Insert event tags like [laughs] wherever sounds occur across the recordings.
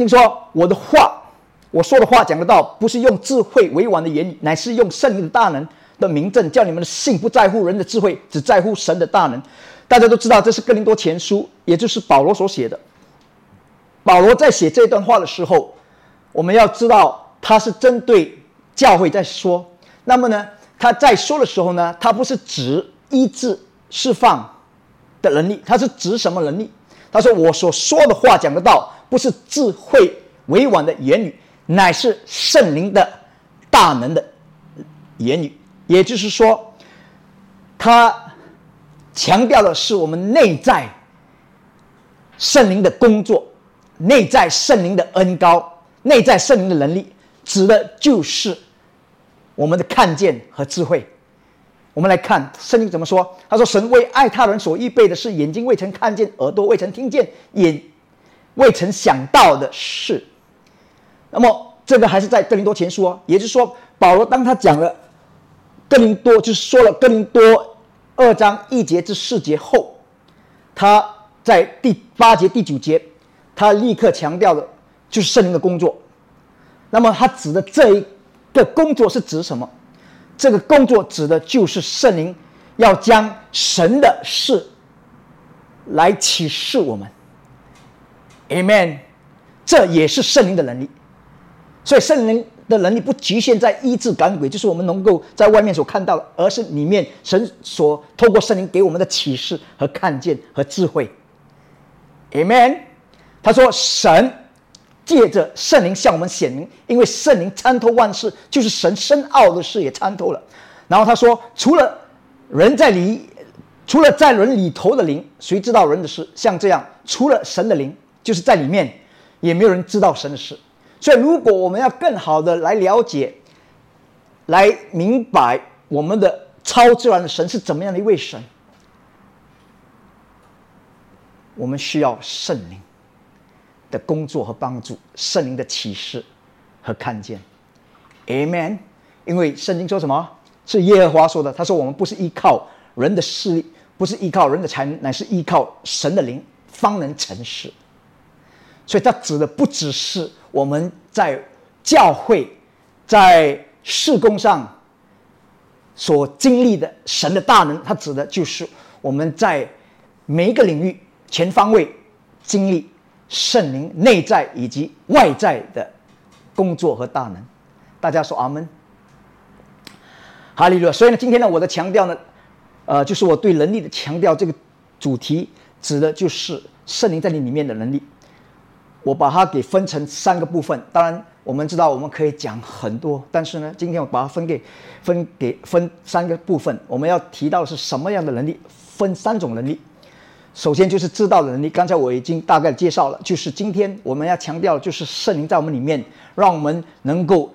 经说：“我的话，我说的话讲得到，不是用智慧委婉的言语，乃是用圣灵的大能的名证，叫你们的信不在乎人的智慧，只在乎神的大能。”大家都知道，这是哥林多前书，也就是保罗所写的。保罗在写这段话的时候，我们要知道他是针对教会在说。那么呢，他在说的时候呢，他不是指医治、释放的能力，他是指什么能力？他说：“我所说的话讲得到，不是智慧委婉的言语，乃是圣灵的大能的言语。”也就是说，他。强调的是我们内在圣灵的工作，内在圣灵的恩高，内在圣灵的能力，指的就是我们的看见和智慧。我们来看圣经怎么说？他说：“神为爱他人所预备的是眼睛未曾看见，耳朵未曾听见，眼未曾想到的事。”那么这个还是在哥林多前书哦，也就是说，保罗当他讲了哥林多，就是说了哥林多。二章一节至四节后，他在第八节、第九节，他立刻强调的就是圣灵的工作。那么他指的这一个工作是指什么？这个工作指的就是圣灵要将神的事来启示我们。Amen，这也是圣灵的能力。所以圣灵。的能力不局限在医治赶鬼，就是我们能够在外面所看到的，而是里面神所透过圣灵给我们的启示和看见和智慧。Amen。他说：“神借着圣灵向我们显明，因为圣灵参透万事，就是神深奥的事也参透了。”然后他说：“除了人在里，除了在人里头的灵，谁知道人的事？像这样，除了神的灵，就是在里面，也没有人知道神的事。”所以，如果我们要更好的来了解、来明白我们的超自然的神是怎么样的一位神，我们需要圣灵的工作和帮助，圣灵的启示和看见。Amen。因为圣经说什么？是耶和华说的。他说：“我们不是依靠人的势力，不是依靠人的才能，乃是依靠神的灵，方能成事。”所以，他指的不只是我们在教会、在事工上所经历的神的大能，他指的就是我们在每一个领域全方位经历圣灵内在以及外在的工作和大能。大家说阿门，哈利路亚。所以呢，今天呢，我的强调呢，呃，就是我对能力的强调，这个主题指的就是圣灵在你里面的能力。我把它给分成三个部分。当然，我们知道我们可以讲很多，但是呢，今天我把它分给分给分三个部分。我们要提到是什么样的能力？分三种能力。首先就是知道的能力，刚才我已经大概介绍了。就是今天我们要强调，就是圣灵在我们里面，让我们能够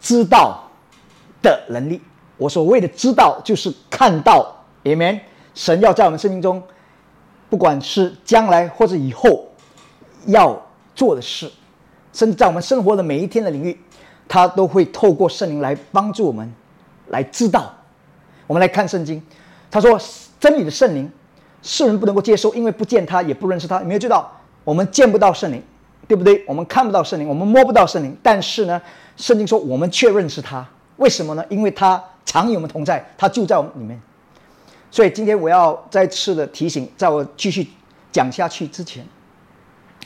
知道的能力。我所谓的知道，就是看到，Amen。神要在我们生命中，不管是将来或者以后，要。做的事，甚至在我们生活的每一天的领域，他都会透过圣灵来帮助我们，来知道。我们来看圣经，他说：“真理的圣灵，世人不能够接受，因为不见他，也不认识他。”有没有知道？我们见不到圣灵，对不对？我们看不到圣灵，我们摸不到圣灵。但是呢，圣经说我们却认识他。为什么呢？因为他常与我们同在，他就在我们里面。所以今天我要再次的提醒，在我继续讲下去之前。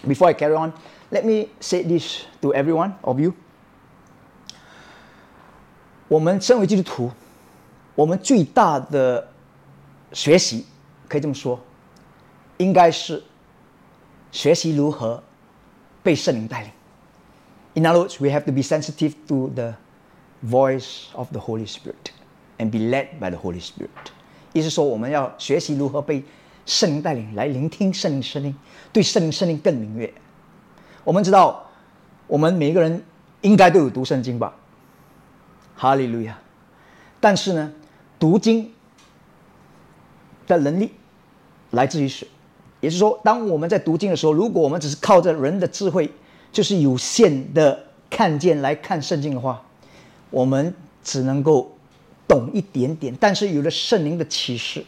Before I carry on, let me say this to every one of you. 我们身为基督徒，我们最大的学习可以这么说，应该是学习如何被圣灵带领。In other words, we have to be sensitive to the voice of the Holy Spirit and be led by the Holy Spirit. 意思说，我们要学习如何被 圣灵带领来聆听圣灵声音，对圣灵声音更敏锐。我们知道，我们每一个人应该都有读圣经吧？哈利路亚！但是呢，读经的能力来自于谁？也就是说，当我们在读经的时候，如果我们只是靠着人的智慧，就是有限的看见来看圣经的话，我们只能够懂一点点。但是有了圣灵的启示。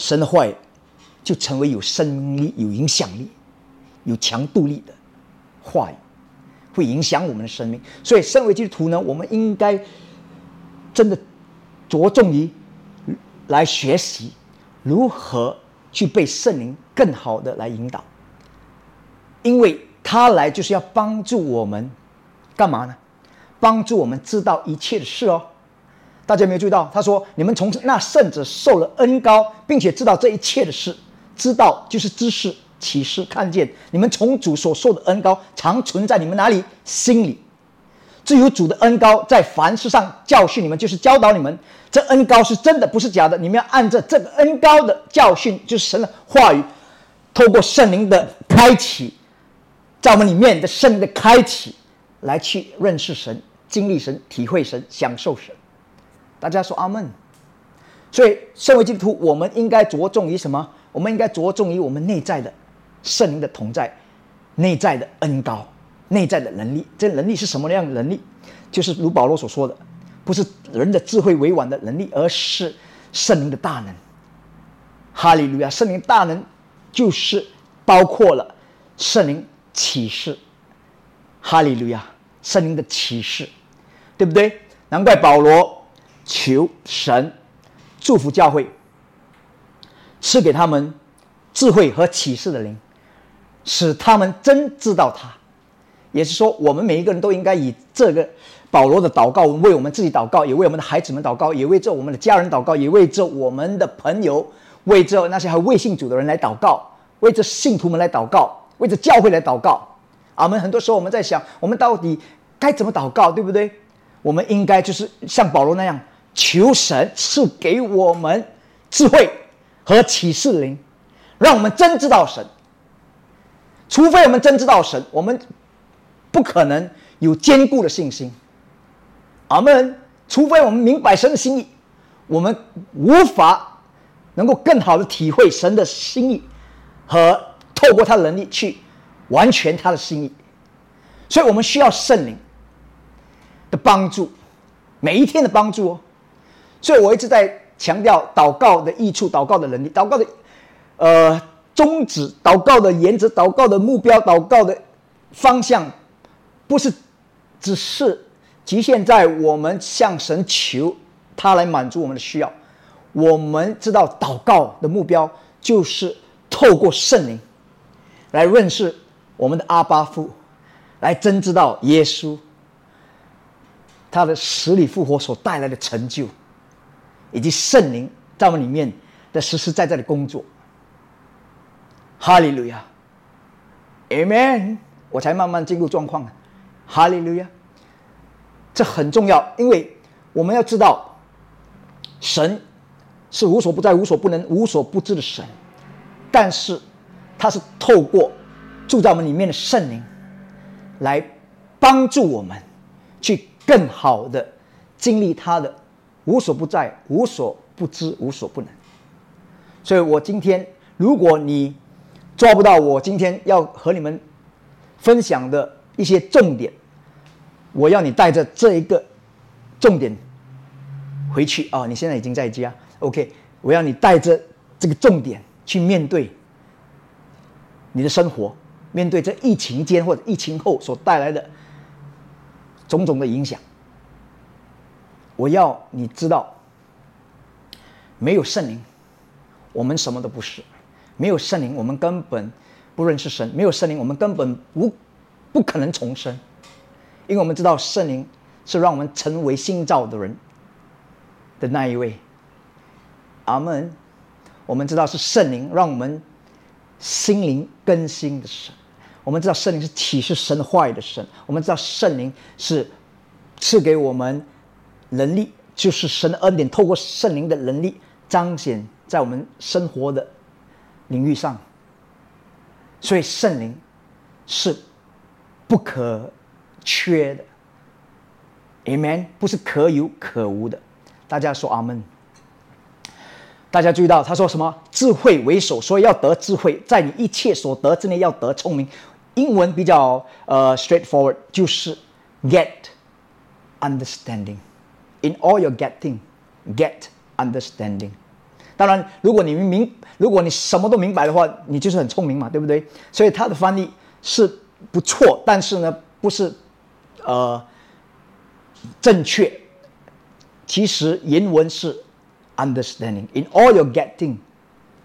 神的话就成为有生命力、有影响力，有强度力的话语，会影响我们的生命。所以，身为基督徒呢，我们应该真的着重于来学习如何去被圣灵更好的来引导，因为他来就是要帮助我们干嘛呢？帮助我们知道一切的事哦。大家有没有注意到？他说：“你们从那圣者受了恩高，并且知道这一切的事，知道就是知识、启示、看见。你们从主所受的恩高，常存在你们哪里？心里。至于主的恩高，在凡事上教训你们，就是教导你们。这恩高是真的，不是假的。你们要按着这个恩高的教训，就是神的话语，透过圣灵的开启，在我们里面的圣灵的开启，来去认识神、经历神、体会神、享受神。”大家说阿门。所以，身为基督徒，我们应该着重于什么？我们应该着重于我们内在的圣灵的同在，内在的恩高，内在的能力。这能力是什么样的能力？就是如保罗所说的，不是人的智慧委婉的能力，而是圣灵的大能。哈利路亚！圣灵大能就是包括了圣灵启示。哈利路亚！圣灵的启示，对不对？难怪保罗。求神祝福教会，赐给他们智慧和启示的灵，使他们真知道他。也是说，我们每一个人都应该以这个保罗的祷告，为我们自己祷告，也为我们的孩子们祷告，也为这我们的家人祷告，也为这我们的朋友，为这那些还未信主的人来祷告，为这信徒们来祷告，为这教会来祷告。我们很多时候我们在想，我们到底该怎么祷告，对不对？我们应该就是像保罗那样。求神赐给我们智慧和启示灵，让我们真知道神。除非我们真知道神，我们不可能有坚固的信心。阿门。除非我们明白神的心意，我们无法能够更好的体会神的心意和透过他的能力去完全他的心意。所以我们需要圣灵的帮助，每一天的帮助哦。所以我一直在强调祷告的益处、祷告的能力、祷告的呃宗旨、祷告的原则、祷告的目标、祷告的方向，不是只是局限在我们向神求他来满足我们的需要。我们知道祷告的目标就是透过圣灵来认识我们的阿巴父，来真知道耶稣他的死里复活所带来的成就。以及圣灵在我们里面的实实在在的工作，哈利路亚，Amen！我才慢慢进入状况，哈利路亚，这很重要，因为我们要知道，神是无所不在、无所不能、无所不知的神，但是他是透过住在我们里面的圣灵，来帮助我们去更好的经历他的。无所不在，无所不知，无所不能。所以我今天，如果你抓不到我今天要和你们分享的一些重点，我要你带着这一个重点回去啊！你现在已经在家，OK？我要你带着这个重点去面对你的生活，面对这疫情间或者疫情后所带来的种种的影响。我要你知道，没有圣灵，我们什么都不是；没有圣灵，我们根本不认识神；没有圣灵，我们根本无不可能重生，因为我们知道圣灵是让我们成为新造的人的那一位。阿门。我们知道是圣灵让我们心灵更新的神。我们知道圣灵是启示神话语的神。我们知道圣灵是赐给我们。能力就是神的恩典，透过圣灵的能力彰显在我们生活的领域上。所以圣灵是不可缺的，Amen，不是可有可无的。大家说阿门。大家注意到他说什么？智慧为首，所以要得智慧，在你一切所得之内要得聪明。英文比较呃 straightforward，就是 get understanding。In all your getting, get understanding。当然，如果你明，如果你什么都明白的话，你就是很聪明嘛，对不对？所以他的翻译是不错，但是呢，不是呃正确。其实原文是 understanding in all your getting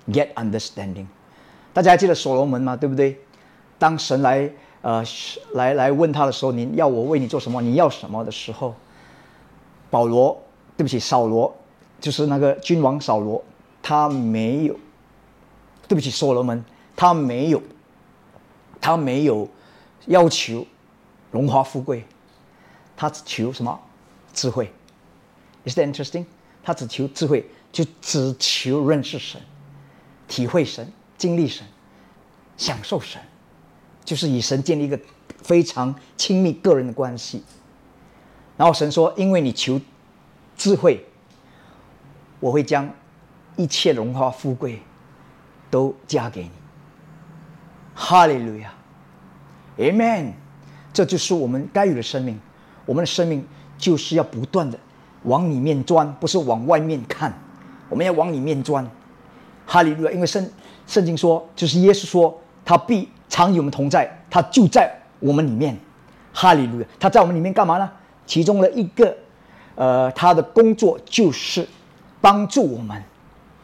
get understanding。大家还记得所罗门吗？对不对？当神来呃来来问他的时候，你要我为你做什么？你要什么的时候，保罗，对不起，扫罗，就是那个君王扫罗，他没有，对不起，所罗门，他没有，他没有要求荣华富贵，他只求什么？智慧。Is that interesting？他只求智慧，就只求认识神，体会神，经历神，享受神，就是与神建立一个非常亲密个人的关系。然后神说：“因为你求智慧，我会将一切荣华富贵都加给你。”哈利路亚，Amen。这就是我们该有的生命。我们的生命就是要不断的。往里面钻，不是往外面看，我们要往里面钻。哈利路亚！因为圣圣经说，就是耶稣说，他必常与我们同在，他就在我们里面。哈利路亚！他在我们里面干嘛呢？其中的一个，呃，他的工作就是帮助我们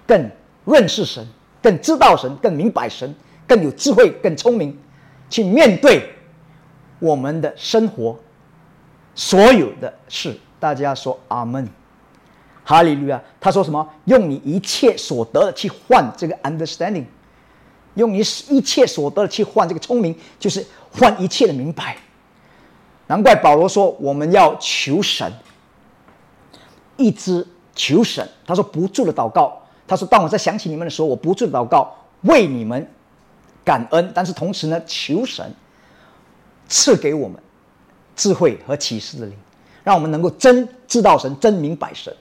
更认识神，更知道神，更明白神，更有智慧，更聪明，去面对我们的生活所有的事。大家说阿门，哈利路亚。他说什么？用你一切所得的去换这个 understanding，用你一切所得的去换这个聪明，就是换一切的明白。难怪保罗说我们要求神，一直求神。他说不住的祷告。他说当我在想起你们的时候，我不住祷告，为你们感恩。但是同时呢，求神赐给我们智慧和启示的灵。让我们能够真知道神，真明白神。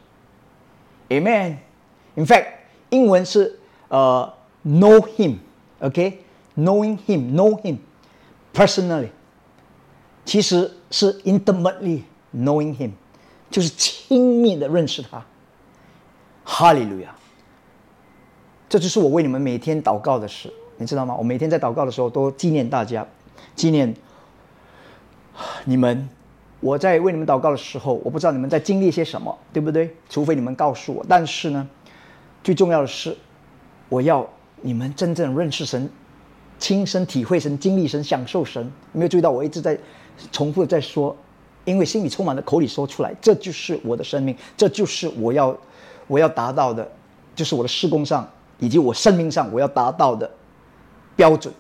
Amen. In fact，英文是呃，know him，OK，knowing him，know him personally，其实是 intimately knowing him，就是亲密的认识他。哈利路亚！这就是我为你们每天祷告的事，你知道吗？我每天在祷告的时候都纪念大家，纪念 [sighs] 你们。我在为你们祷告的时候，我不知道你们在经历些什么，对不对？除非你们告诉我。但是呢，最重要的是，我要你们真正认识神，亲身体会神，经历神，享受神。有没有注意到我一直在重复的在说，因为心里充满了，口里说出来，这就是我的生命，这就是我要我要达到的，就是我的施工上以及我生命上我要达到的标准，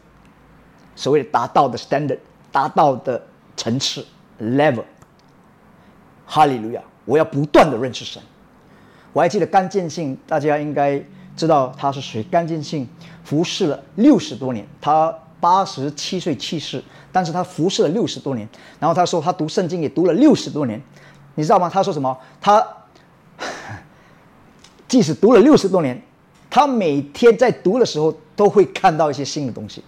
所谓的达到的 standard，达到的层次。Level，哈利路亚！我要不断的认识神。我还记得刚建信，大家应该知道他是谁。甘建信服侍了六十多年，他八十七岁去世，但是他服侍了六十多年。然后他说他读圣经也读了六十多年，你知道吗？他说什么？他即使读了六十多年，他每天在读的时候都会看到一些新的东西。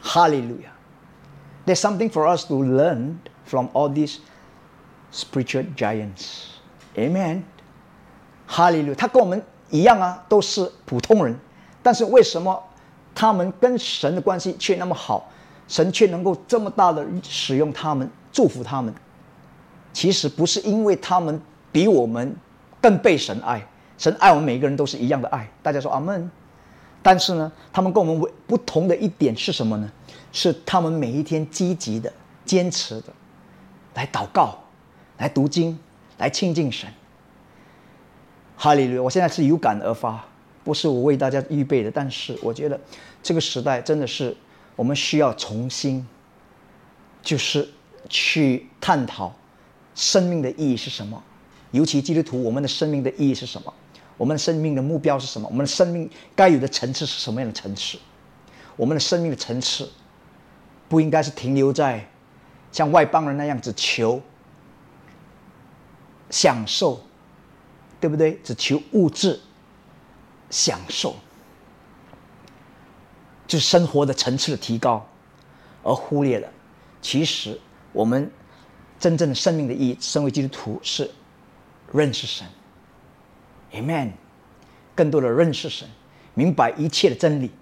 哈利路亚！There's something for us to learn from all these spiritual giants. Amen. 哈利路他跟我们一样啊，都是普通人，但是为什么他们跟神的关系却那么好？神却能够这么大的使用他们，祝福他们？其实不是因为他们比我们更被神爱，神爱我们每个人都是一样的爱。大家说阿门。但是呢，他们跟我们不同的一点是什么呢？是他们每一天积极的、坚持的来祷告、来读经、来亲近神。哈利路亚！我现在是有感而发，不是我为大家预备的。但是我觉得这个时代真的是我们需要重新，就是去探讨生命的意义是什么。尤其基督徒，我们的生命的意义是什么？我们的生命的目标是什么？我们的生命该有的层次是什么样的层次？我们的生命的层次不应该是停留在像外邦人那样子求享受，对不对？只求物质享受，就是生活的层次的提高，而忽略了其实我们真正的生命的意义。身为基督徒是认识神。Amen，更多的认识神，明白一切的真理。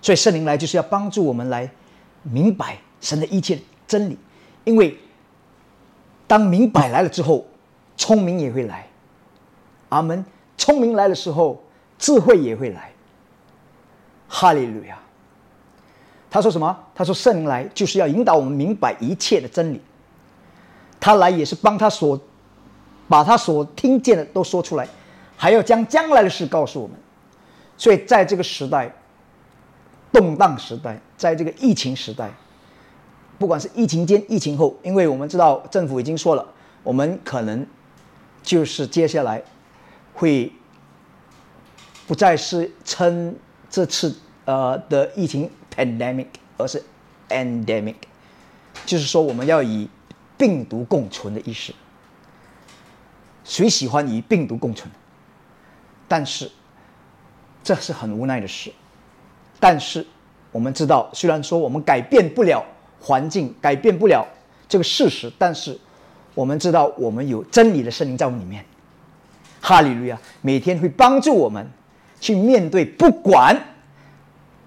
所以圣灵来就是要帮助我们来明白神的一切真理，因为当明白来了之后，聪明也会来。阿门。聪明来的时候，智慧也会来。哈利路亚。他说什么？他说圣灵来就是要引导我们明白一切的真理。他来也是帮他所把他所听见的都说出来，还要将将来的事告诉我们。所以在这个时代，动荡时代，在这个疫情时代，不管是疫情间、疫情后，因为我们知道政府已经说了，我们可能就是接下来会不再是称这次呃的疫情。pandemic，而是 endemic，就是说我们要以病毒共存的意识。谁喜欢与病毒共存？但是这是很无奈的事。但是我们知道，虽然说我们改变不了环境，改变不了这个事实，但是我们知道我们有真理的圣灵在我们里面。哈利路亚！每天会帮助我们去面对，不管。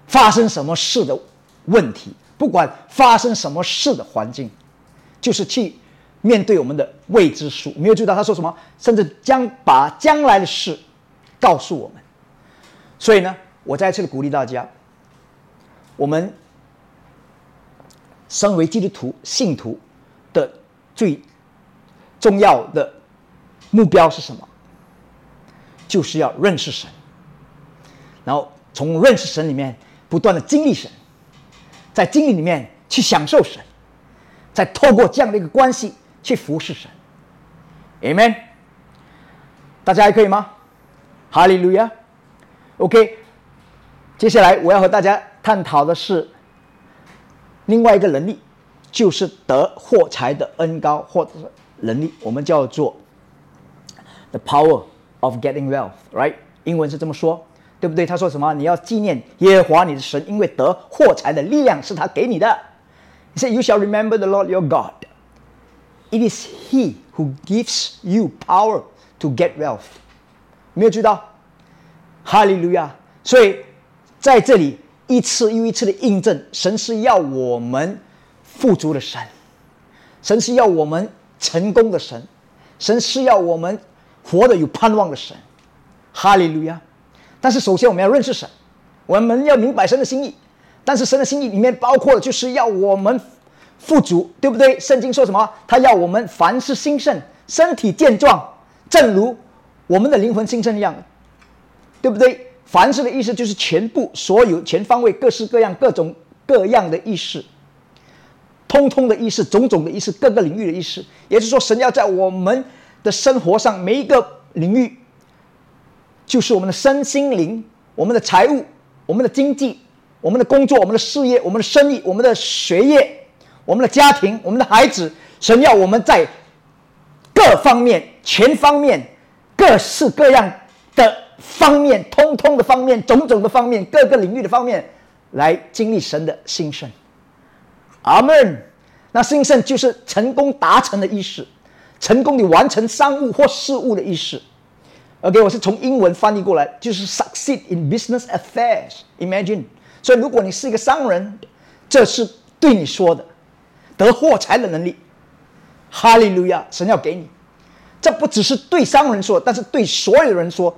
发生什么事的问题，不管发生什么事的环境，就是去面对我们的未知数。没有注意到他说什么，甚至将把将来的事告诉我们。所以呢，我再次的鼓励大家，我们身为基督徒信徒的最重要的目标是什么？就是要认识神，然后从认识神里面。不断的经历神，在经历里面去享受神，再透过这样的一个关系去服侍神，Amen。大家还可以吗？哈利路亚。OK，接下来我要和大家探讨的是另外一个能力，就是得获财的恩高或者是能力，我们叫做 the power of getting wealth，right？英文是这么说。对不对？他说什么？你要纪念耶和华你的神，因为得获财的力量是他给你的。He said, "You shall remember the Lord your God. It is He who gives you power to get wealth." 没有知道？哈利路亚！所以在这里一次又一次的印证，神是要我们富足的神，神是要我们成功的神，神是要我们活得有盼望的神。哈利路亚！但是首先我们要认识神，我们要明白神的心意。但是神的心意里面包括的就是要我们富足，对不对？圣经说什么？他要我们凡事兴盛，身体健壮，正如我们的灵魂兴盛一样，对不对？凡事的意思就是全部、所有、全方位、各式各样、各种各样的意思，通通的意思，种种的意思，各个领域的意思。也就是说，神要在我们的生活上每一个领域。就是我们的身心灵、我们的财务、我们的经济、我们的工作、我们的事业、我们的生意、我们的学业、我们的家庭、我们的孩子，神要我们在各方面、全方面、各式各样的方面、通通的方面、种种的方面、各个领域的方面来经历神的兴盛。阿门。那兴盛就是成功达成的意思，成功的完成商务或事务的意思。OK，我是从英文翻译过来，就是 succeed in business affairs。Imagine，所以如果你是一个商人，这是对你说的，得获财的能力。哈利路亚，神要给你。这不只是对商人说，但是对所有人说。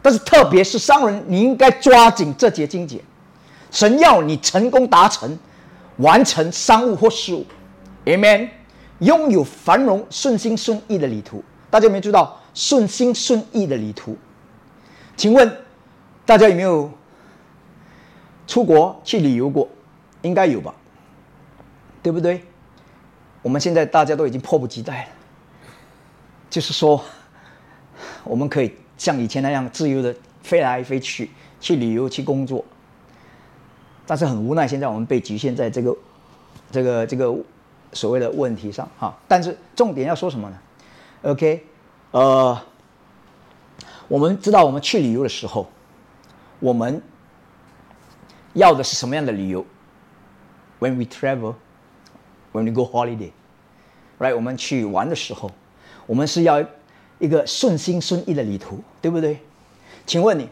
但是特别是商人，你应该抓紧这节经节。神要你成功达成，完成商务或事务。Amen，拥有繁荣、顺心顺意的旅途。大家有没有知道？顺心顺意的旅途，请问大家有没有出国去旅游过？应该有吧，对不对？我们现在大家都已经迫不及待了，就是说，我们可以像以前那样自由的飞来飞去，去旅游去工作。但是很无奈，现在我们被局限在这个、这个、这个所谓的问题上哈。但是重点要说什么呢？OK。呃，我们知道，我们去旅游的时候，我们要的是什么样的旅游？When we travel, when we go holiday, right？我们去玩的时候，我们是要一个顺心顺意的旅途，对不对？请问你，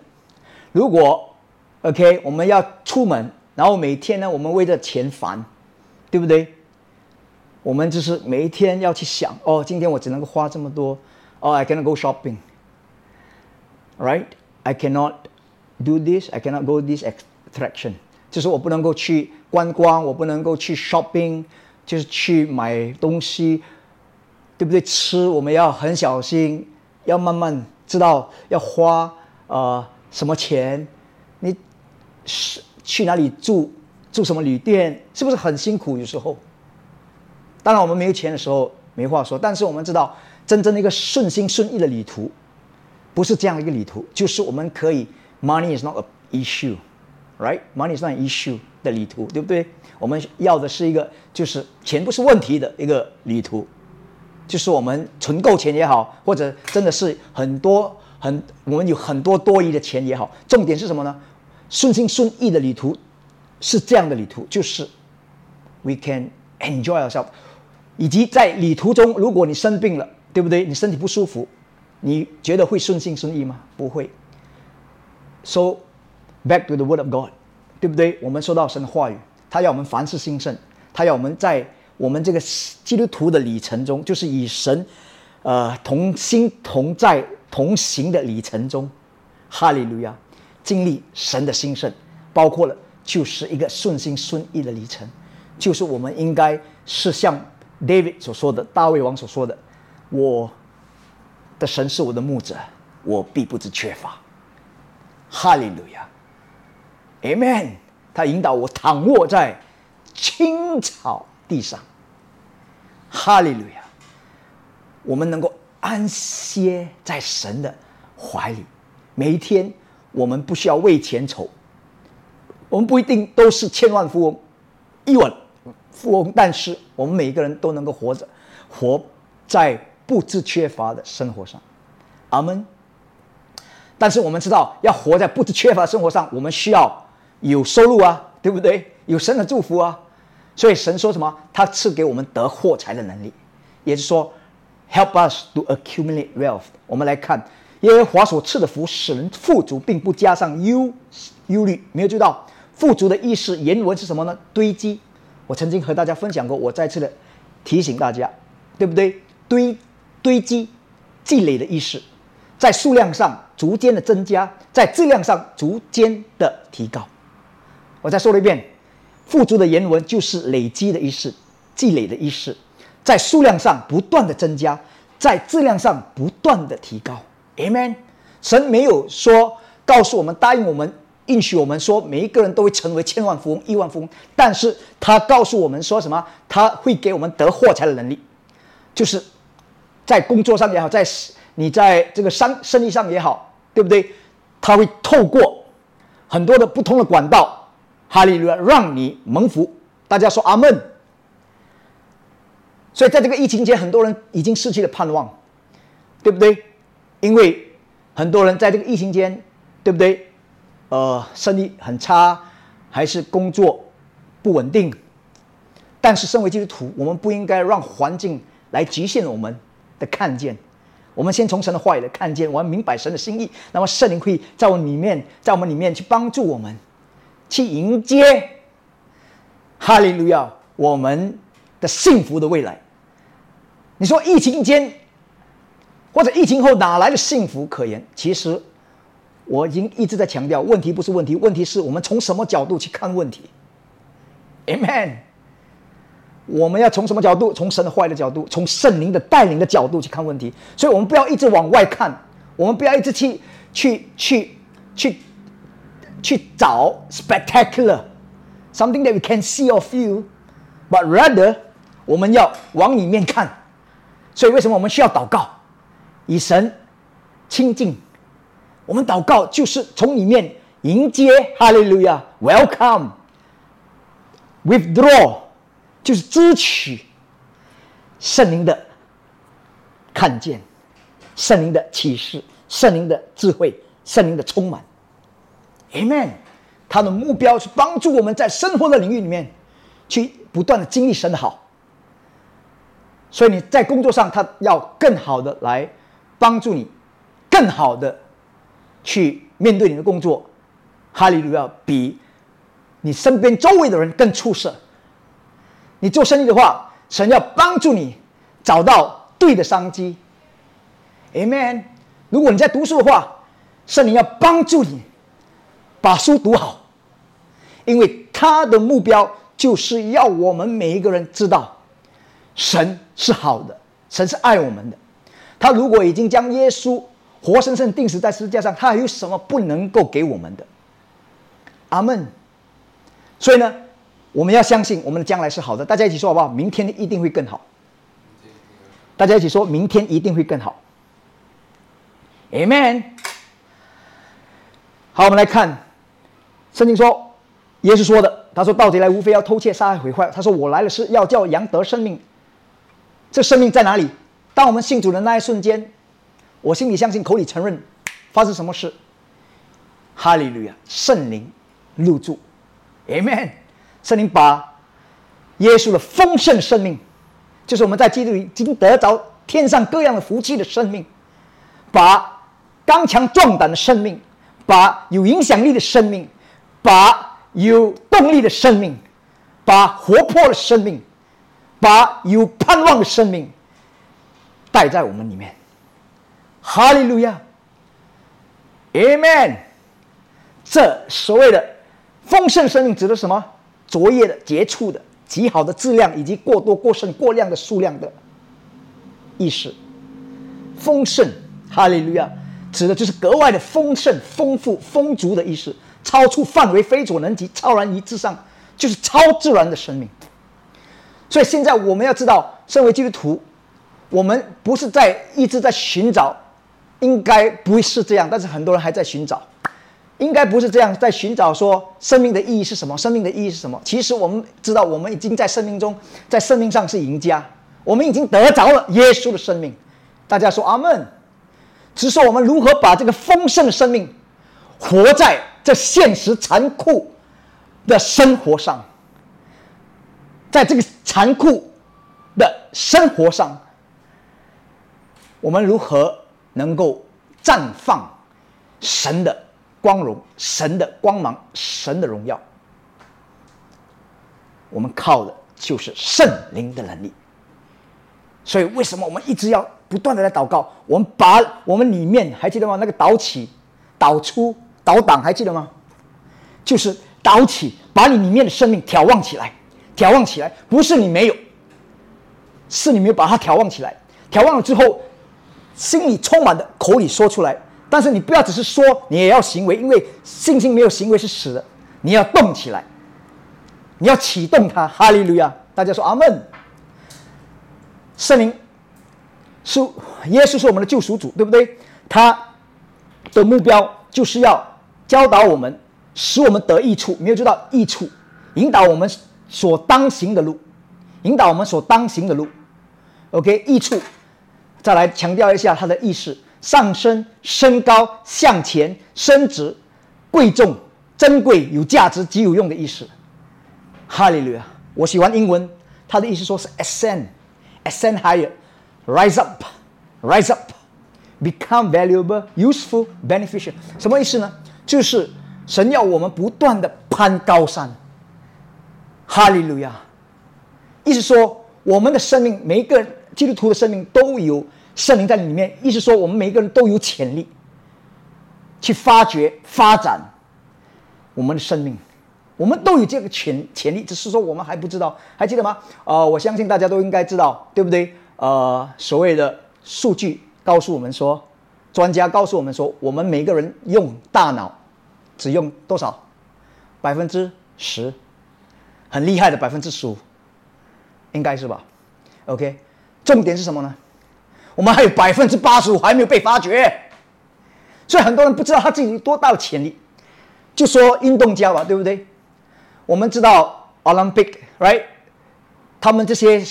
如果 OK，我们要出门，然后每天呢，我们为着钱烦，对不对？我们就是每一天要去想，哦，今天我只能够花这么多，哦，I cannot go shopping，right？I cannot do this，I cannot go this attraction，就是我不能够去观光，我不能够去 shopping，就是去买东西，对不对？吃我们要很小心，要慢慢知道要花。呃，什么钱？你是去哪里住？住什么旅店？是不是很辛苦？有时候，当然我们没有钱的时候没话说。但是我们知道，真正的一个顺心顺意的旅途，不是这样的一个旅途，就是我们可以 money is not a issue，right？money is not an issue 的旅途，对不对？我们要的是一个就是钱不是问题的一个旅途，就是我们存够钱也好，或者真的是很多。很，我们有很多多余的钱也好，重点是什么呢？顺心顺意的旅途是这样的旅途，就是 we can enjoy ourselves。以及在旅途中，如果你生病了，对不对？你身体不舒服，你觉得会顺心顺意吗？不会。So back to the word of God，对不对？我们说到神的话语，他要我们凡事兴盛，他要我们在我们这个基督徒的旅程中，就是与神呃同心同在。同行的旅程中，哈利路亚，经历神的兴盛，包括了就是一个顺心顺意的旅程，就是我们应该是像 David 所说的，大卫王所说的，我的神是我的牧者，我必不知缺乏。哈利路亚，Amen。他引导我躺卧在青草地上。哈利路亚，我们能够。安歇在神的怀里，每一天我们不需要为钱愁，我们不一定都是千万富翁、亿万富翁，但是我们每一个人都能够活着，活在不知缺乏的生活上。阿门。但是我们知道，要活在不知缺乏的生活上，我们需要有收入啊，对不对？有神的祝福啊。所以神说什么？他赐给我们得货财的能力，也就是说。Help us to accumulate wealth。我们来看耶和华所赐的福，使人富足，并不加上忧忧虑。没有注意到富足的意思，原文是什么呢？堆积。我曾经和大家分享过，我再次的提醒大家，对不对？堆堆积、积累的意识，在数量上逐渐的增加，在质量上逐渐的提高。我再说了一遍，富足的原文就是累积的意思，积累的意思。在数量上不断的增加，在质量上不断的提高。Amen。神没有说告诉我们答应我们应许我们说每一个人都会成为千万富翁亿万富翁，但是他告诉我们说什么？他会给我们得货财的能力，就是在工作上也好，在你在这个商生意上也好，对不对？他会透过很多的不同的管道，哈利路亚，让你蒙福。大家说阿门。所以，在这个疫情间，很多人已经失去了盼望，对不对？因为很多人在这个疫情间，对不对？呃，生意很差，还是工作不稳定。但是，身为基督徒，我们不应该让环境来局限我们的看见。我们先从神的话语来看见，我们明白神的心意。那么，圣灵会在我里面，在我们里面去帮助我们，去迎接哈利路亚我们的幸福的未来。你说疫情间，或者疫情后哪来的幸福可言？其实，我已经一直在强调，问题不是问题，问题是我们从什么角度去看问题。Amen。我们要从什么角度？从神的坏的角度，从圣灵的带领的角度去看问题。所以，我们不要一直往外看，我们不要一直去去去去去找 spectacular something that we can see or feel，but rather 我们要往里面看。所以，为什么我们需要祷告，以神亲近？我们祷告就是从里面迎接哈利路亚，Welcome，Withdraw，就是支取圣灵的看见、圣灵的启示、圣灵的智慧、圣灵的充满。Amen。他的目标是帮助我们在生活的领域里面去不断的经历神的好。所以你在工作上，他要更好的来帮助你，更好的去面对你的工作，哈利路亚，比你身边周围的人更出色。你做生意的话，神要帮助你找到对的商机。Amen。如果你在读书的话，圣灵要帮助你把书读好，因为他的目标就是要我们每一个人知道，神是好的，神是爱我们的。他如果已经将耶稣活生生定死在十字架上，他还有什么不能够给我们的？阿门。所以呢，我们要相信我们的将来是好的。大家一起说好不好？明天一定会更好。大家一起说，明天一定会更好。Amen。好，我们来看圣经说，耶稣说的，他说：“盗贼来，无非要偷窃、杀害、毁坏。”他说：“我来了是要叫羊得生命。”这生命在哪里？当我们信主的那一瞬间，我心里相信，口里承认，发生什么事？哈利路亚！圣灵入住，Amen。圣灵把耶稣的丰盛生命，就是我们在基督里已经得着天上各样的福气的生命，把刚强壮胆的生命，把有影响力的生命，把有动力的生命，把活泼的生命，把有盼望的生命。带在我们里面，哈利路亚，Amen。这所谓的丰盛生命指的什么？卓越的、杰出的、极好的质量，以及过多、过剩、过量的数量的意识。丰盛，哈利路亚，指的就是格外的丰盛、丰富、丰足的意思，超出范围、非所能及、超然于之上，就是超自然的生命。所以现在我们要知道，身为基督徒。我们不是在一直在寻找，应该不是这样，但是很多人还在寻找，应该不是这样，在寻找说生命的意义是什么？生命的意义是什么？其实我们知道，我们已经在生命中，在生命上是赢家，我们已经得着了耶稣的生命。大家说阿门。只是我们如何把这个丰盛的生命，活在这现实残酷的生活上，在这个残酷的生活上。我们如何能够绽放神的光荣、神的光芒、神的荣耀？我们靠的就是圣灵的能力。所以，为什么我们一直要不断的来祷告？我们把我们里面还记得吗？那个导起、导出、导挡，还记得吗？就是导起，把你里面的生命眺望起来，眺望起来，不是你没有，是你没有把它眺望起来。眺望了之后。心里充满的，口里说出来，但是你不要只是说，你也要行为，因为信心没有行为是死的。你要动起来，你要启动它。哈利路亚！大家说阿门。圣灵是耶稣是我们的救赎主，对不对？他的目标就是要教导我们，使我们得益处，没有知道益处，引导我们所当行的路，引导我们所当行的路。OK，益处。再来强调一下它的意思：上升、升高、向前、升值、贵重、珍贵、有价值、极有用的意思。哈利路亚！我喜欢英文，它的意思说是 ascend，ascend higher，rise up，rise up，become valuable、useful、beneficial。什么意思呢？就是神要我们不断的攀高山。哈利路亚！意思说，我们的生命，每一个基督徒的生命都有。圣灵在里面，意思说我们每一个人都有潜力，去发掘、发展我们的生命，我们都有这个潜潜力，只是说我们还不知道，还记得吗？呃，我相信大家都应该知道，对不对？呃，所谓的数据告诉我们说，专家告诉我们说，我们每个人用大脑只用多少？百分之十，很厉害的百分之十五，应该是吧？OK，重点是什么呢？我们还有百分之八十五还没有被发掘，所以很多人不知道他自己有多大的潜力。就说运动家吧，对不对？我们知道 Olympic，right？他们这些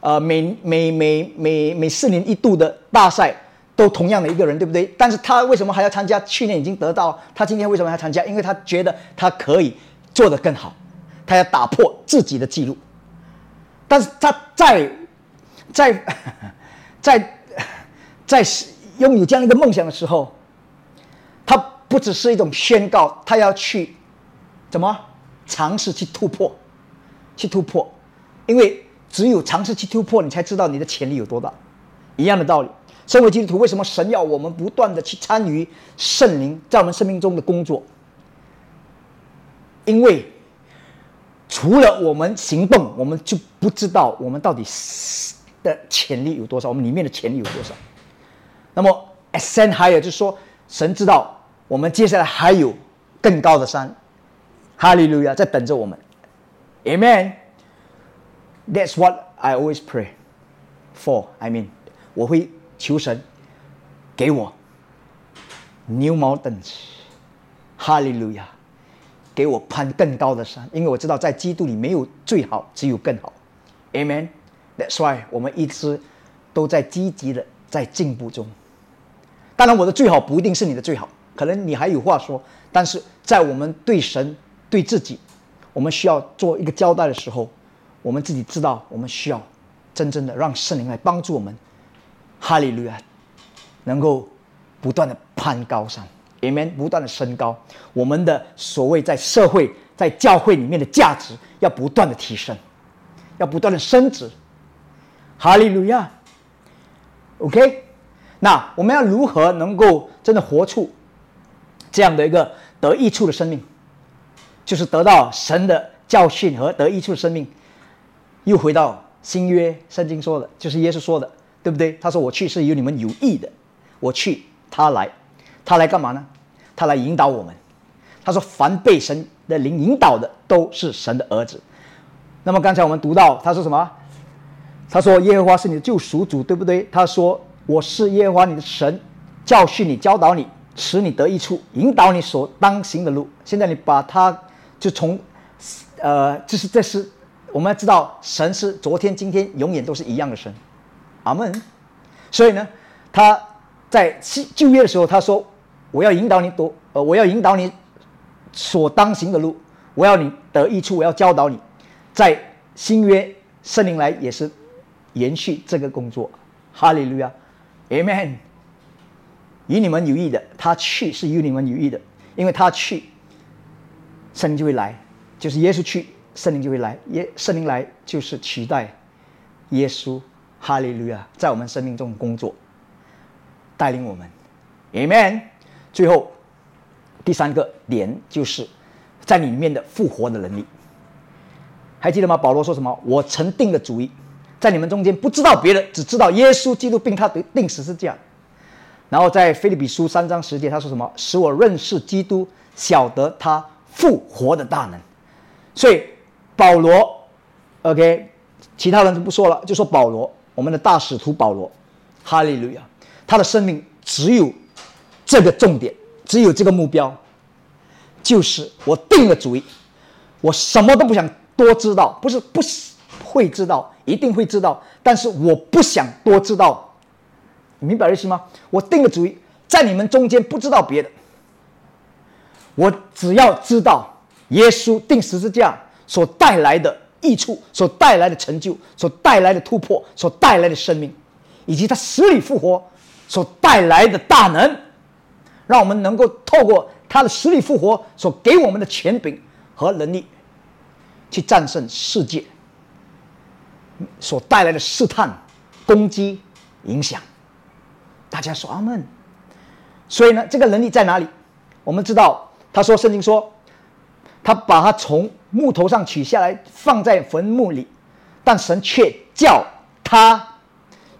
呃每每每每每四年一度的大赛都同样的一个人，对不对？但是他为什么还要参加？去年已经得到，他今天为什么要参加？因为他觉得他可以做得更好，他要打破自己的记录。但是他在在。在 [laughs] 在拥有这样一个梦想的时候，他不只是一种宣告，他要去怎么尝试去突破，去突破，因为只有尝试去突破，你才知道你的潜力有多大。一样的道理，身为基督徒，为什么神要我们不断的去参与圣灵在我们生命中的工作？因为除了我们行动，我们就不知道我们到底的潜力有多少，我们里面的潜力有多少。那么，ascend higher 就是说，神知道我们接下来还有更高的山，哈利路亚在等着我们，Amen。That's what I always pray for. I mean，我会求神给我 new mountains，哈利路亚。给我攀更高的山，因为我知道在基督里没有最好，只有更好。Amen。That's why 我们一直都在积极的在进步中。当然，我的最好不一定是你的最好，可能你还有话说。但是在我们对神、对自己，我们需要做一个交代的时候，我们自己知道，我们需要真正的让圣灵来帮助我们。哈利路亚，能够不断的攀高山。Amen，不断的升高，我们的所谓在社会、在教会里面的价值要不断的提升，要不断的升值。哈利路亚。OK，那我们要如何能够真的活出这样的一个得益处的生命？就是得到神的教训和得益处的生命。又回到新约圣经说的，就是耶稣说的，对不对？他说：“我去是有你们有益的，我去，他来。”他来干嘛呢？他来引导我们。他说：“凡被神的灵引导的，都是神的儿子。”那么刚才我们读到他说什么？他说：“耶和华是你的救赎主，对不对？”他说：“我是耶和华你的神，教训你，教导你，使你得益处，引导你所当行的路。”现在你把他就从，呃，这是这是我们要知道，神是昨天、今天、永远都是一样的神。阿门。所以呢，他在新旧约的时候，他说。我要引导你多，呃，我要引导你所当行的路，我要你得益处，我要教导你，在新约圣灵来也是延续这个工作，哈利路亚，Amen。与你们有益的，他去是与你们有益的，因为他去，圣灵就会来，就是耶稣去，圣灵就会来，耶圣灵来就是取代耶稣，哈利路亚，在我们生命中工作，带领我们，Amen。最后，第三个点就是在里面的复活的能力，还记得吗？保罗说什么？我曾定了主意，在你们中间不知道别人，只知道耶稣基督并他的定死是这样。然后在菲利比书三章十节，他说什么？使我认识基督，晓得他复活的大能。所以保罗，OK，其他人就不说了，就说保罗，我们的大使徒保罗，哈利路亚，他的生命只有。这个重点只有这个目标，就是我定了主意，我什么都不想多知道，不是不会知道，一定会知道，但是我不想多知道，明白意思吗？我定了主意，在你们中间不知道别的，我只要知道耶稣定十字架所带来的益处，所带来的成就，所带来的突破，所带来的生命，以及他死里复活所带来的大能。让我们能够透过他的实力复活所给我们的权柄和能力，去战胜世界所带来的试探、攻击、影响。大家说阿门。所以呢，这个能力在哪里？我们知道，他说圣经说，他把他从木头上取下来，放在坟墓里，但神却叫他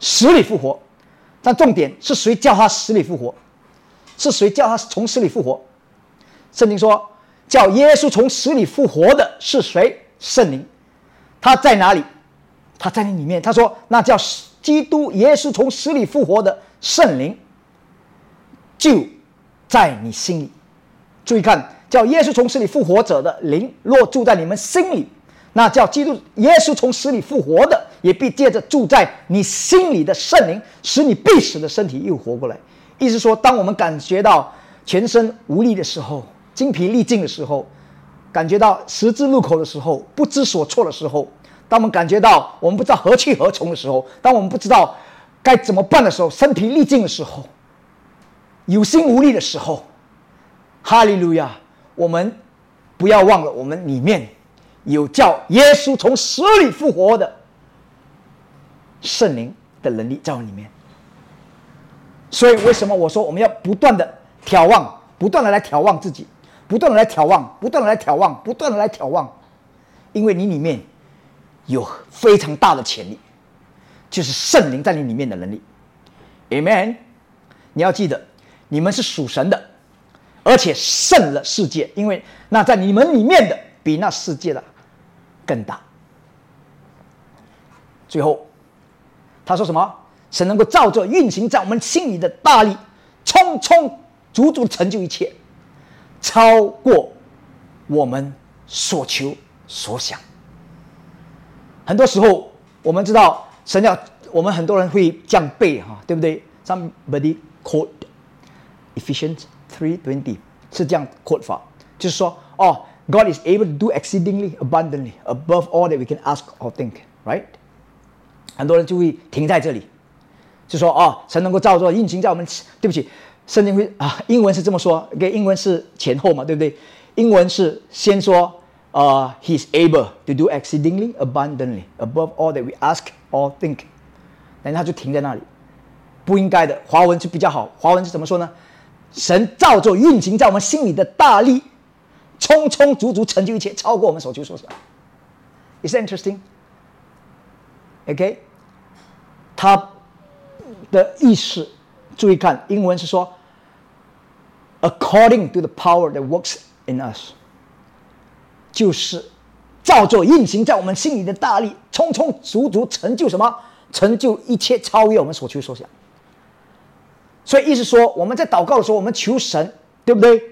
死里复活。但重点是谁叫他死里复活？是谁叫他从死里复活？圣经说，叫耶稣从死里复活的是谁？圣灵，他在哪里？他在你里面。他说，那叫基督耶稣从死里复活的圣灵，就在你心里。注意看，叫耶稣从死里复活者的灵，若住在你们心里，那叫基督耶稣从死里复活的，也必借着住在你心里的圣灵，使你必死的身体又活过来。意思说，当我们感觉到全身无力的时候，精疲力尽的时候，感觉到十字路口的时候，不知所措的时候，当我们感觉到我们不知道何去何从的时候，当我们不知道该怎么办的时候，身疲力尽的时候，有心无力的时候，哈利路亚！我们不要忘了，我们里面有叫耶稣从死里复活的圣灵的能力在我里面。所以，为什么我说我们要不断的眺望，不断的来眺望自己，不断的来眺望，不断的来眺望，不断的来眺望？因为你里面有非常大的潜力，就是圣灵在你里面的能力。Amen！你要记得，你们是属神的，而且胜了世界，因为那在你们里面的比那世界的更大。最后，他说什么？神能够照着运行在我们心里的大力，充充足足成就一切，超过我们所求所想。很多时候，我们知道神要我们很多人会这样背哈，对不对？Somebody quote Ephesians three twenty 是这样 quote 法，就是说哦，God is able to do exceedingly abundantly above all that we can ask or think，right？很多人就会停在这里。就说哦，神能够照做运行在我们。对不起，圣经会啊，英文是这么说。给英文是前后嘛，对不对？英文是先说 呃，He's able to do exceedingly abundantly above all that we ask or think。然后他就停在那里，不应该的。华文是比较好。华文是怎么说呢？神照做运行在我们心里的大力，充充足足成就一切，超过我们所求所想。Is interesting？OK，他。的意思，注意看，英文是说，according to the power that works in us， 就是照做运行在我们心里的大力，充充足足成就什么？成就一切，超越我们所求所想。所以意思说，我们在祷告的时候，我们求神，对不对？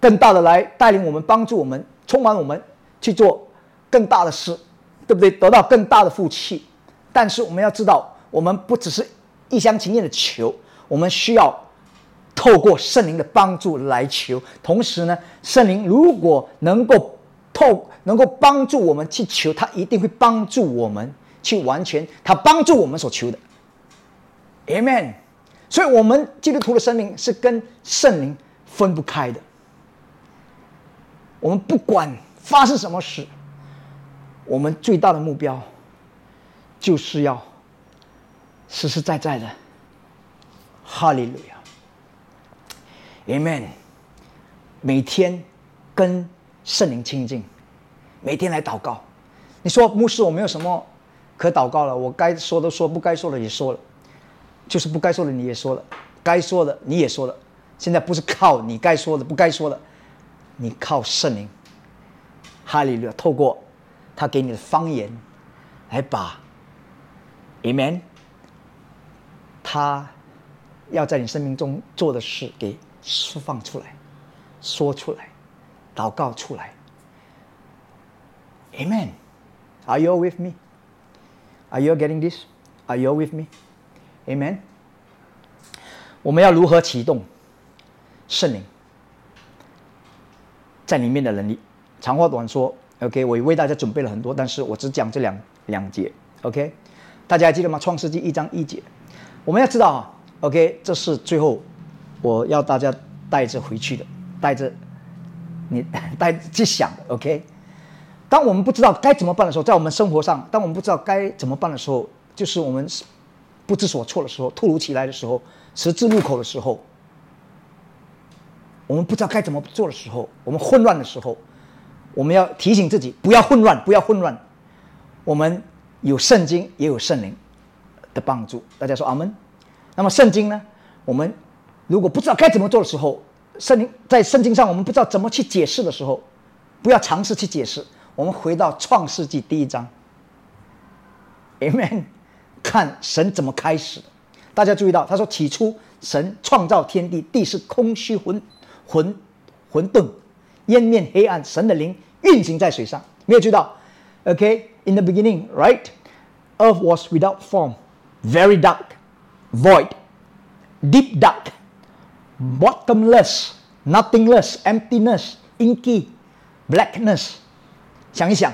更大的来带领我们，帮助我们，充满我们去做更大的事，对不对？得到更大的福气。但是我们要知道，我们不只是。一厢情愿的求，我们需要透过圣灵的帮助来求。同时呢，圣灵如果能够透能够帮助我们去求，他一定会帮助我们去完全他帮助我们所求的。Amen。所以，我们基督徒的生命是跟圣灵分不开的。我们不管发生什么事，我们最大的目标就是要。实实在在的，哈利路亚，Amen。每天跟圣灵亲近，每天来祷告。你说牧师，我没有什么可祷告了，我该说的说，不该说的也说了，就是不该说的你也说了，该说的你也说了。现在不是靠你该说的，不该说的，你靠圣灵，哈利路亚，透过他给你的方言来把，Amen。他要在你生命中做的事给释放出来，说出来，祷告出来。Amen. Are you with me? Are you getting this? Are you with me? Amen. 我们要如何启动圣灵在里面的能力？长话短说，OK，我为大家准备了很多，但是我只讲这两两节，OK？大家还记得吗？创世纪一章一节。我们要知道啊，OK，这是最后我要大家带着回去的，带着你 [laughs] 带去想，OK。当我们不知道该怎么办的时候，在我们生活上，当我们不知道该怎么办的时候，就是我们不知所措的时候，突如其来的时候，十字路口的时候，我们不知道该怎么做的时候，我们混乱的时候，我们要提醒自己不要混乱，不要混乱。我们有圣经，也有圣灵。的帮助，大家说阿门。那么圣经呢？我们如果不知道该怎么做的时候，圣经在圣经上我们不知道怎么去解释的时候，不要尝试去解释。我们回到创世纪第一章，Amen，看神怎么开始。大家注意到，他说起初神创造天地，地是空虚混混混沌，烟面黑暗，神的灵运行在水上。没有注意到？OK，in the beginning，right，earth was without form。very dark, void, deep dark, bottomless, nothingless emptiness, inky, blackness。想一想，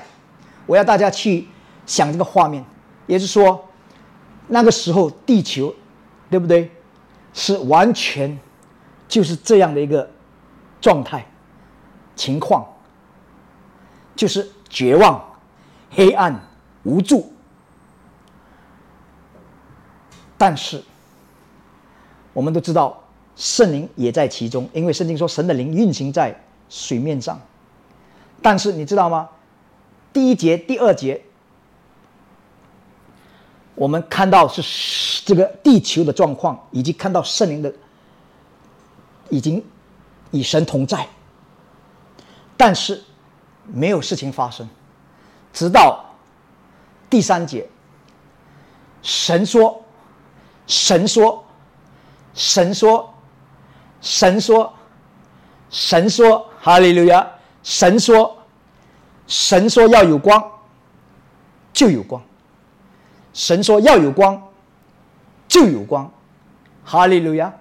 我要大家去想这个画面，也就是说，那个时候地球，对不对？是完全就是这样的一个状态、情况，就是绝望、黑暗、无助。但是，我们都知道，圣灵也在其中，因为圣经说神的灵运行在水面上。但是你知道吗？第一节、第二节，我们看到是这个地球的状况，以及看到圣灵的已经与神同在，但是没有事情发生，直到第三节，神说，神说，神说，神说，神说，哈利路亚，神说。神说要有光，就有光；神说要有光，就有光。哈利路亚！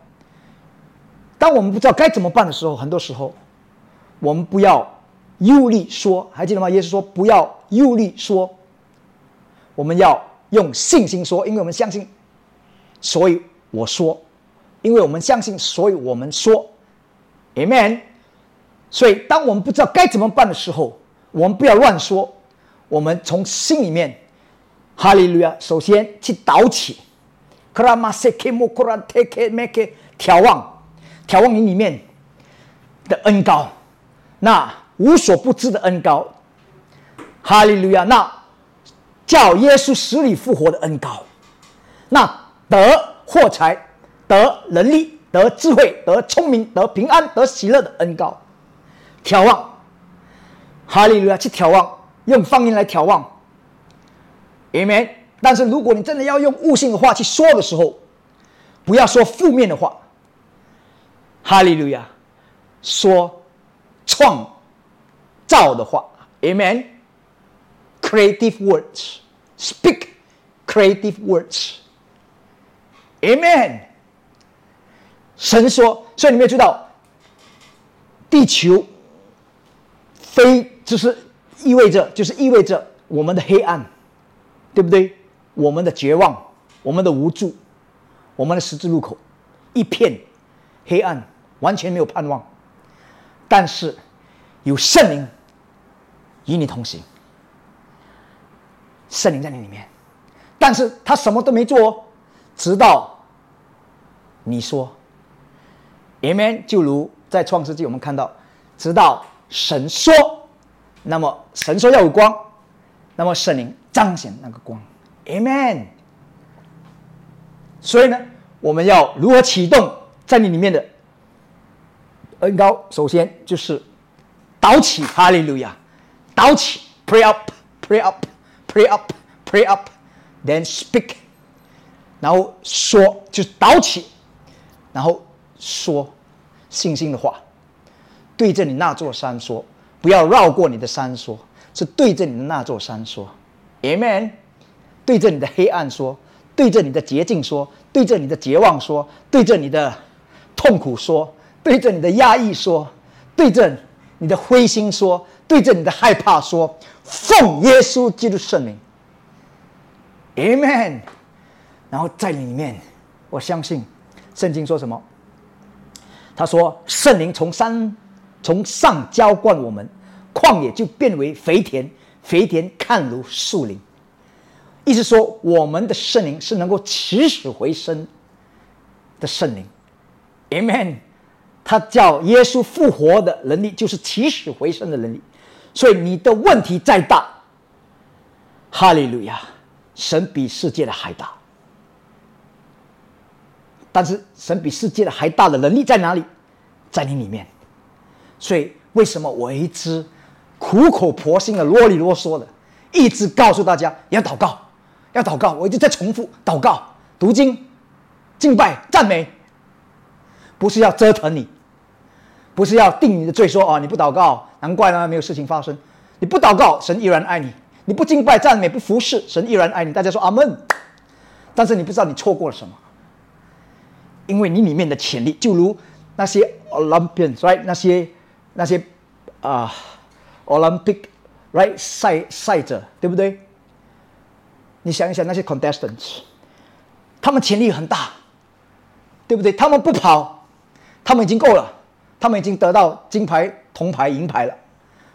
当我们不知道该怎么办的时候，很多时候，我们不要用力说，还记得吗？耶稣说不要用力说，我们要用信心说，因为我们相信，所以我说，因为我们相信，所以我们说，Amen。所以，当我们不知道该怎么办的时候，我们不要乱说，我们从心里面，哈利路亚，首先去祷起，克拉玛塞克莫库拉特克麦克，眺望，眺望你里面的恩高，那无所不知的恩高，哈利路亚，那叫耶稣死里复活的恩高，那得获财，得能力，得智慧，得聪明，得平安，得喜乐的恩高，眺望。哈利路亚，去眺望，用方言来眺望，Amen。但是如果你真的要用悟性的话去说的时候，不要说负面的话。哈利路亚，说创造的话，Amen。Creative words, speak creative words, Amen。神说，所以你们要知道，地球非。就是意味着，就是意味着我们的黑暗，对不对？我们的绝望，我们的无助，我们的十字路口，一片黑暗，完全没有盼望。但是有圣灵与你同行，圣灵在你里面，但是他什么都没做，哦直到你说，Amen。就如在创世纪我们看到，直到神说。那么神说要有光，那么圣灵彰显那个光，Amen。所以呢，我们要如何启动在你里面的恩高？首先就是导起，哈利路亚，导起，Pray up，Pray up，Pray up，Pray up，Then speak，然后说，就是导起，然后说信心的话，对着你那座山说。不要绕过你的山说，是对着你的那座山说，Amen。对着你的黑暗说，对着你的捷径说，对着你的绝望说，对着你的痛苦说，对着你的压抑说，对着你的灰心说，对着你的害怕说，奉耶稣基督圣名，Amen。然后在里面，我相信圣经说什么？他说圣灵从山。从上浇灌我们，旷野就变为肥田，肥田看如树林。意思说，我们的圣灵是能够起死回生的圣灵，Amen。他叫耶稣复活的能力，就是起死回生的能力。所以你的问题再大，哈利路亚，神比世界的还大。但是神比世界的还大的能力在哪里？在你里面。所以，为什么我一直苦口婆心的啰里啰嗦的，一直告诉大家要祷告，要祷告？我一直在重复祷告、读经、敬拜、赞美，不是要折腾你，不是要定你的罪，说啊你不祷告，难怪呢没有事情发生。你不祷告，神依然爱你；你不敬拜、赞美、不服侍，神依然爱你。大家说阿门。但是你不知道你错过了什么，因为你里面的潜力，就如那些 Olympians，right 那些。那些啊，Olympic right 赛赛者，对不对？你想一想那些 contestants，他们潜力很大，对不对？他们不跑，他们已经够了，他们已经得到金牌、铜牌、银牌了，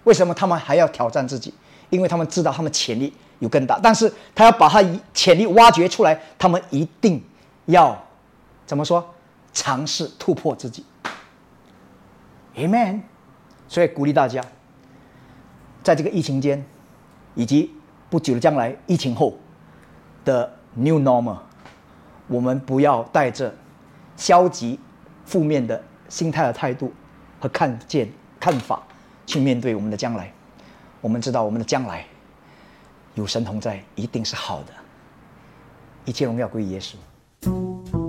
为什么他们还要挑战自己？因为他们知道他们潜力有更大，但是他要把他潜力挖掘出来，他们一定要怎么说？尝试突破自己。Amen。所以鼓励大家，在这个疫情间，以及不久的将来疫情后的 New Normal，我们不要带着消极、负面的心态的态度和看见看法去面对我们的将来。我们知道我们的将来有神同在，一定是好的。一切荣耀归于耶稣。